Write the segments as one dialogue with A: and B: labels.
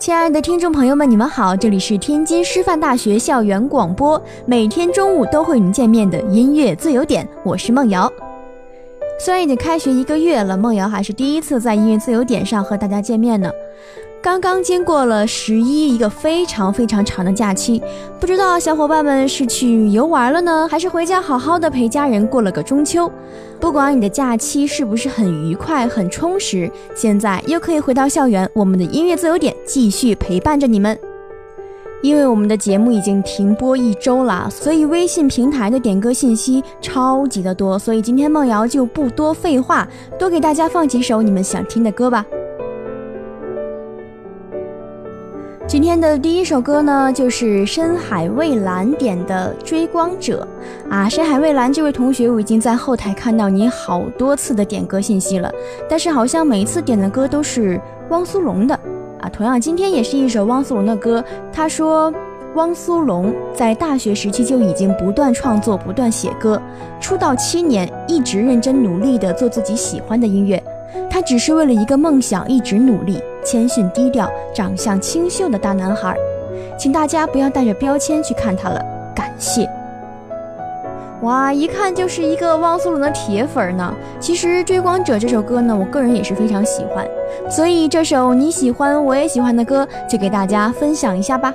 A: 亲爱的听众朋友们，你们好，这里是天津师范大学校园广播，每天中午都会与您见面的音乐自由点，我是梦瑶。虽然已经开学一个月了，梦瑶还是第一次在音乐自由点上和大家见面呢。刚刚经过了十一，一个非常非常长的假期，不知道小伙伴们是去游玩了呢，还是回家好好的陪家人过了个中秋？不管你的假期是不是很愉快、很充实，现在又可以回到校园，我们的音乐自由点继续陪伴着你们。因为我们的节目已经停播一周了，所以微信平台的点歌信息超级的多，所以今天梦瑶就不多废话，多给大家放几首你们想听的歌吧。今天的第一首歌呢，就是深海蔚蓝点的《追光者》啊。深海蔚蓝这位同学，我已经在后台看到你好多次的点歌信息了，但是好像每一次点的歌都是汪苏泷的啊。同样，今天也是一首汪苏泷的歌。他说，汪苏泷在大学时期就已经不断创作、不断写歌，出道七年，一直认真努力的做自己喜欢的音乐。他只是为了一个梦想一直努力，谦逊低调，长相清秀的大男孩，请大家不要带着标签去看他了。感谢。哇，一看就是一个汪苏泷的铁粉呢。其实《追光者》这首歌呢，我个人也是非常喜欢，所以这首你喜欢我也喜欢的歌，就给大家分享一下吧。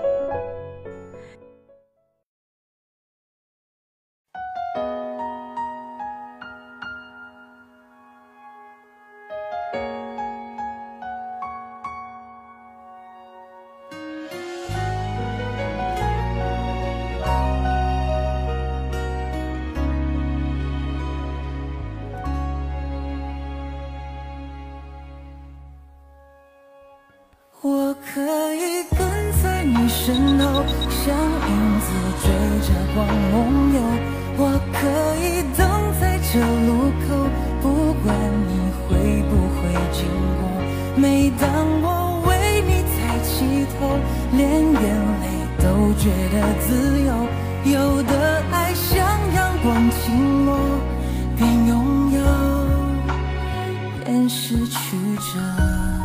B: 边拥有边失去着。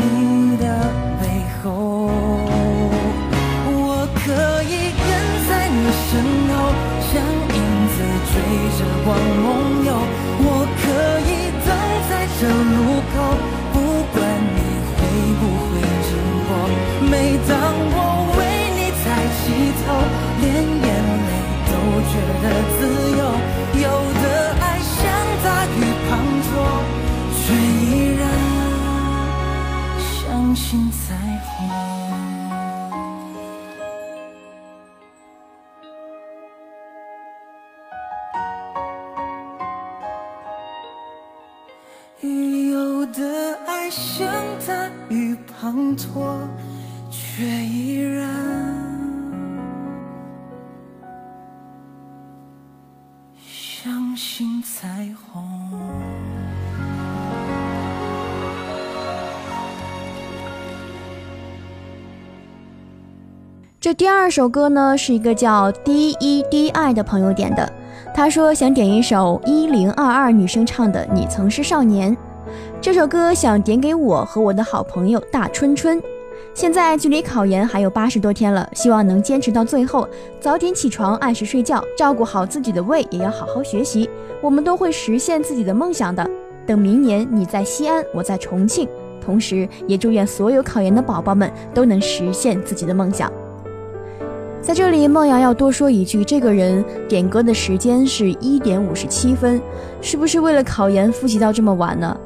B: 光梦游。这
A: 第二首歌呢，是一个叫 D E D I 的朋友点的。他说想点一首一零二二女生唱的《你曾是少年》。这首歌想点给我和我的好朋友大春春。现在距离考研还有八十多天了，希望能坚持到最后，早点起床，按时睡觉，照顾好自己的胃，也要好好学习。我们都会实现自己的梦想的。等明年你在西安，我在重庆，同时也祝愿所有考研的宝宝们都能实现自己的梦想。在这里，梦瑶要多说一句：这个人点歌的时间是一点五十七分，是不是为了考研复习到这么晚呢？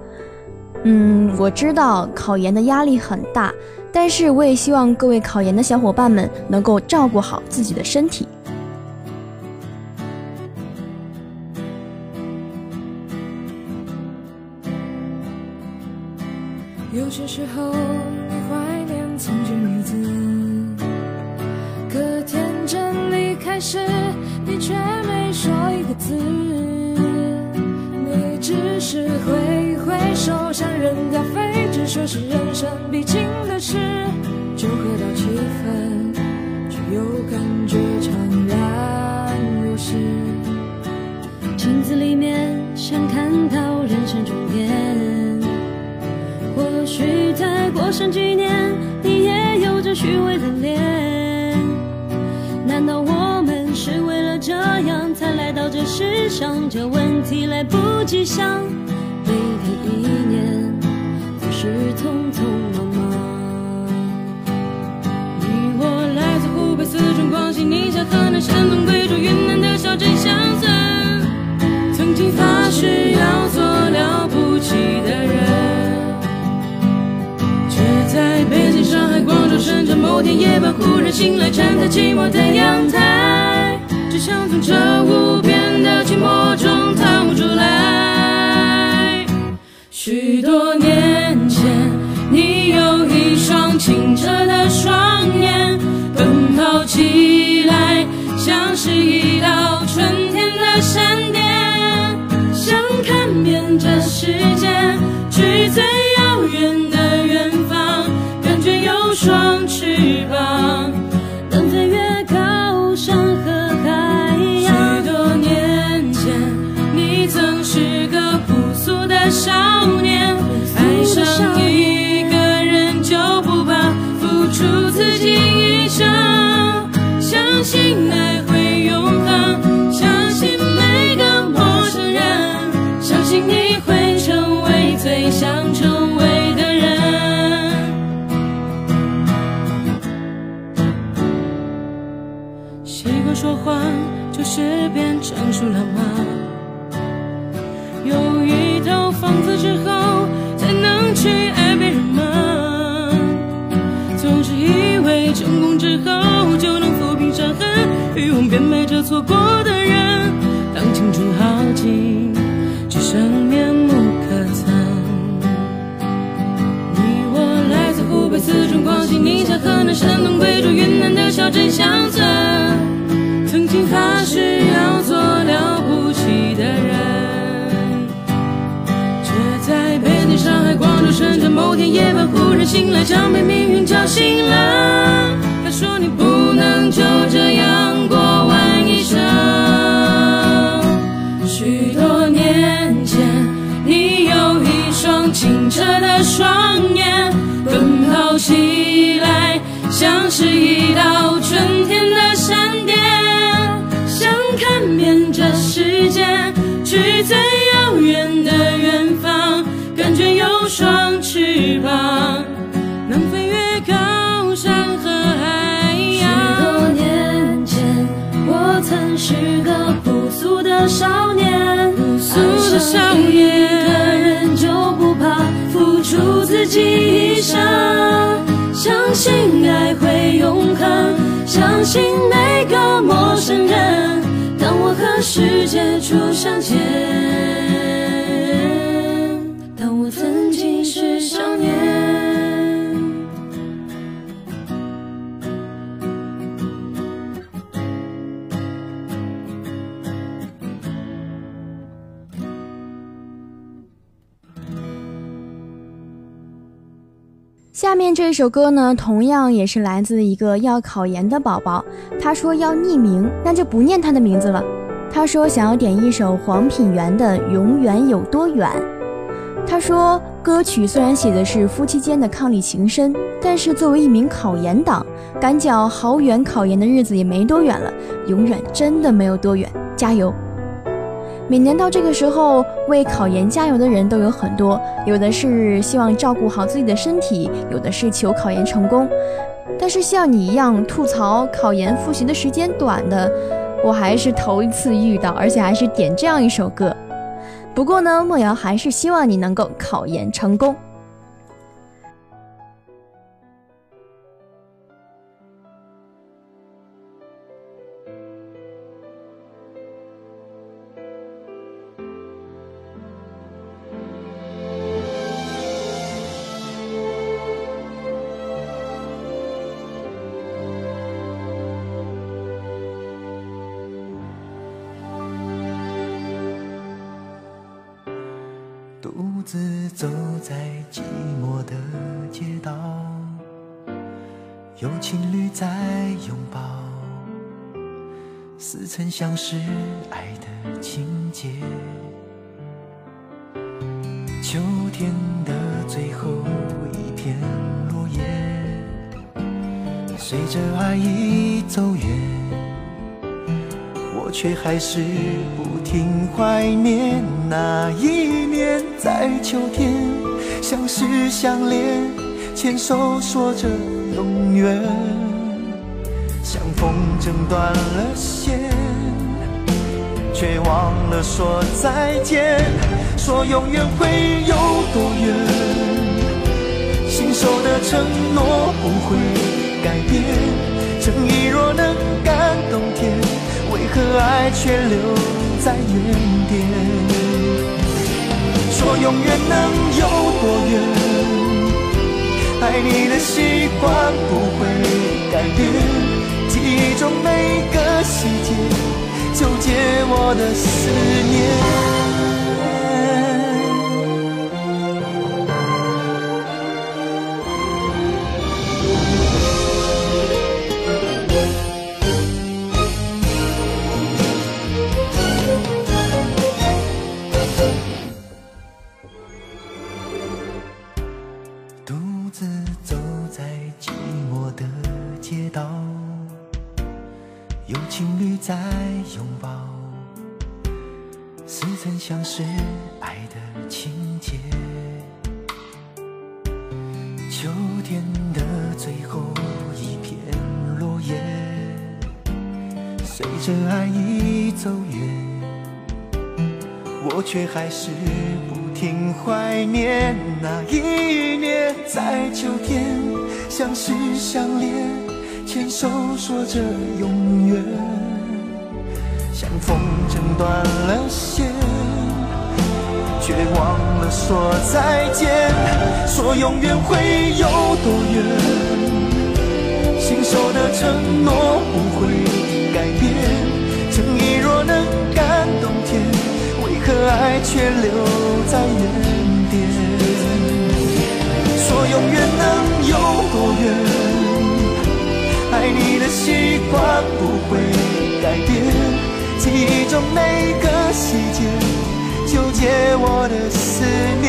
A: 嗯，我知道考研的压力很大，但是我也希望各位考研的小伙伴们能够照顾好自己的身体。
C: 有些时候，开始，你却没说一个字，你只是挥挥手，像人咖啡，只说是人生必经的事，就喝到七分，却又感觉怅然若失。镜子里面想看到人生终点，或许再过上几年，你也有着虚伪的脸，难道我？是为了这样才来到这世上，这问题来不及想，每天一年总是匆匆忙忙。你我来自湖北、四川、广西、宁夏、河南、山东、贵州、云南的小镇乡村，曾经发誓要做了不起的人，却在北京、上海、广州、深圳某天夜半忽然醒来，站在寂寞的阳台。只想从这无边的寂寞中逃出来。许多年前，你有一双清澈的双眼，奔跑起来像是一道错过的人。当青春耗尽，只剩面目可憎。你我来自湖北、四川、广西、宁夏、河南、山东、贵州、云南的小镇乡村，曾经发誓要做了不起的人。却在北京上海、广州、深圳，某天夜晚忽然醒来，像被命运叫醒了。他说你不能就这样双眼，奔跑起来像是一道春天的闪电，想看遍这世界，去最遥远的远方。感觉有双翅膀，能飞越高山和海洋。
D: 许多年前，我曾是个朴素的少年，
C: 朴素的少年，
D: 付出自己一生。相信爱会永恒，相信每个陌生人，当我和世界初相见。
A: 下面这首歌呢，同样也是来自一个要考研的宝宝。他说要匿名，那就不念他的名字了。他说想要点一首黄品源的《永远有多远》。他说歌曲虽然写的是夫妻间的伉俪情深，但是作为一名考研党，赶脚好远考研的日子也没多远了，永远真的没有多远，加油！每年到这个时候，为考研加油的人都有很多，有的是希望照顾好自己的身体，有的是求考研成功。但是像你一样吐槽考研复习的时间短的，我还是头一次遇到，而且还是点这样一首歌。不过呢，莫瑶还是希望你能够考研成功。
E: 随着爱已走远。我却还是不停怀念那一年，在秋天相识相恋，牵手说着永远，像风筝断了线，却忘了说再见，说永远会有多远，信守的承诺不会改变，正义若能感动天。为何爱却留在原点？说永远能有多远？爱你的习惯不会改变，记忆中每个细节纠结我的思念。随着爱已走远，我却还是不停怀念那一年，在秋天相识相恋，牵手说着永远，像风筝断了线。却忘了说再见，说永远会有多远？信守的承诺不会改变，诚意若能感动天，为何爱却留在原点？说永远能有多远？爱你的习惯不会改变，记忆中每个细节。纠结我的思念，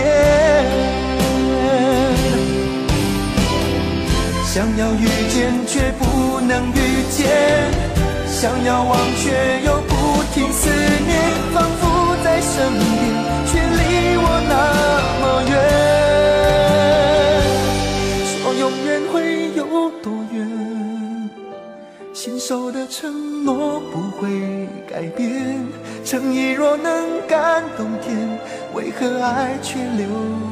E: 想要遇见却不能遇见，想要忘却又不停思念，仿佛在身边，却离我那么远。说永远会有多远？信守的承诺不会改变。诚意若能感动天，为何爱却留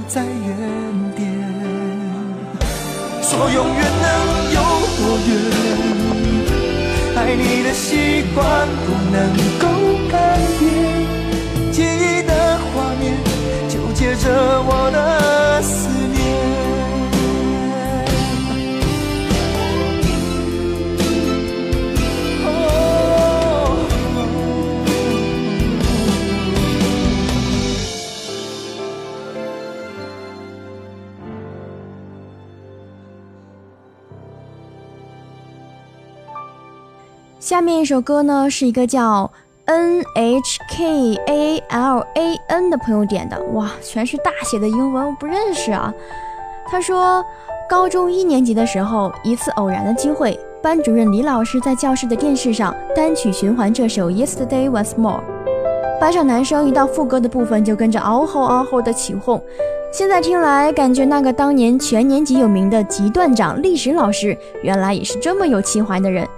E: 在原点？说永远能有多远？爱你的习惯不能够改变，记忆的画面纠结着我的
A: 下面一首歌呢，是一个叫 N H K A L A N 的朋友点的，哇，全是大写的英文，我不认识啊。他说，高中一年级的时候，一次偶然的机会，班主任李老师在教室的电视上单曲循环这首 Yesterday Once More，班上男生一到副歌的部分就跟着嗷吼嗷吼的起哄。现在听来，感觉那个当年全年级有名的极段长历史老师，原来也是这么有情怀的人。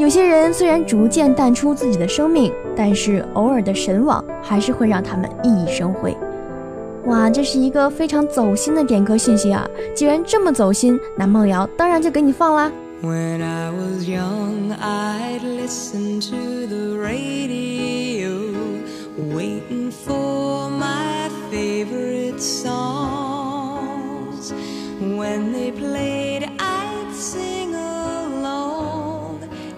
A: 有些人虽然逐渐淡出自己的生命，但是偶尔的神往还是会让他们熠熠生辉。哇，这是一个非常走心的点歌信息啊！既然这么走心，那梦瑶当然就给你放啦。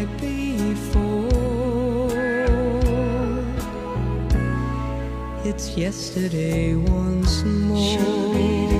F: like before. It's yesterday once more.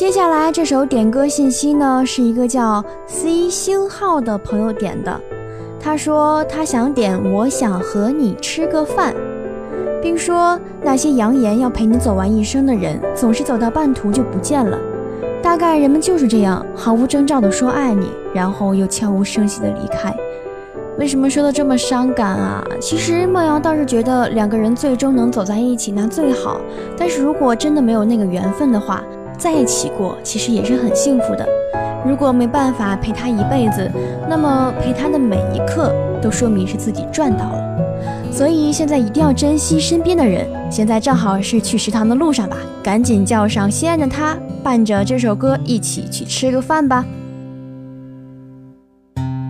A: 接下来这首点歌信息呢，是一个叫 C 星号的朋友点的。他说他想点《我想和你吃个饭》，并说那些扬言要陪你走完一生的人，总是走到半途就不见了。大概人们就是这样，毫无征兆的说爱你，然后又悄无声息的离开。为什么说的这么伤感啊？其实梦瑶倒是觉得两个人最终能走在一起那最好，但是如果真的没有那个缘分的话，在一起过其实也是很幸福的。如果没办法陪他一辈子，那么陪他的每一刻都说明是自己赚到了。所以现在一定要珍惜身边的人。现在正好是去食堂的路上吧，赶紧叫上心爱的他，伴着这首歌一起去吃个饭吧。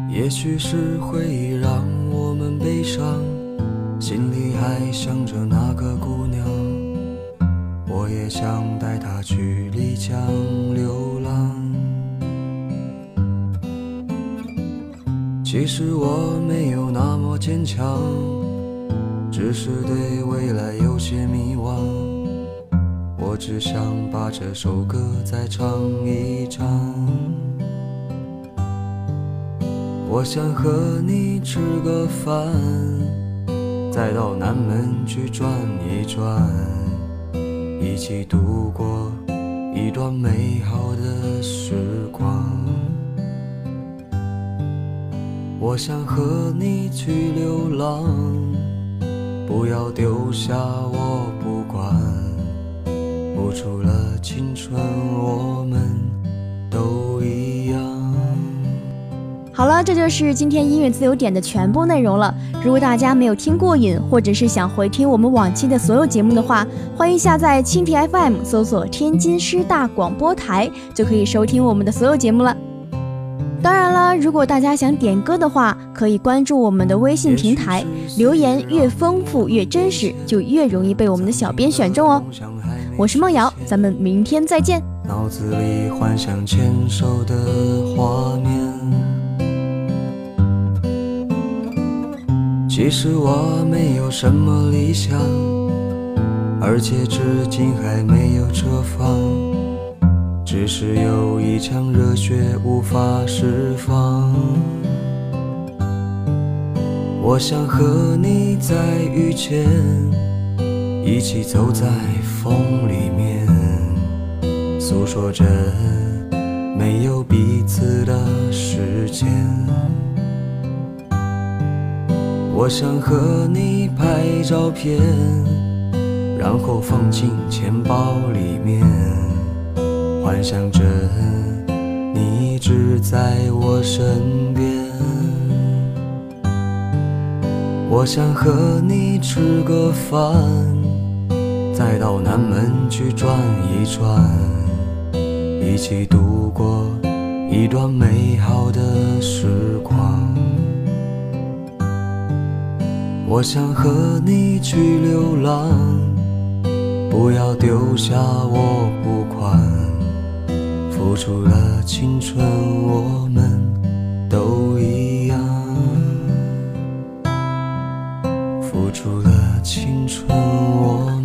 G: 也许是回忆让我们悲伤，心里还想着那个姑娘。我也想带她去丽江流浪。其实我没有那么坚强，只是对未来有些迷惘。我只想把这首歌再唱一唱。我想和你吃个饭，再到南门去转一转，一起度过一段美好的时光。我想和你去流浪，不要丢下我不管。付出了青春，我们都一。
A: 好了，这就是今天音乐自由点的全部内容了。如果大家没有听过瘾，或者是想回听我们往期的所有节目的话，欢迎下载蜻蜓 FM，搜索“天津师大广播台”，就可以收听我们的所有节目了。当然了，如果大家想点歌的话，可以关注我们的微信平台，留言越丰富越真实，就越容易被我们的小编选中哦。我是梦瑶，咱们明天再见。
G: 脑子里幻想牵手的画面。其实我没有什么理想，而且至今还没有车房，只是有一腔热血无法释放。我想和你再遇见，一起走在风里面，诉说着没有彼此的时间。我想和你拍照片，然后放进钱包里面，幻想着你一直在我身边。我想和你吃个饭，再到南门去转一转，一起度过一段美好的时光。我想和你去流浪，不要丢下我不管。付出了青春，我们都一样。付出了青春。我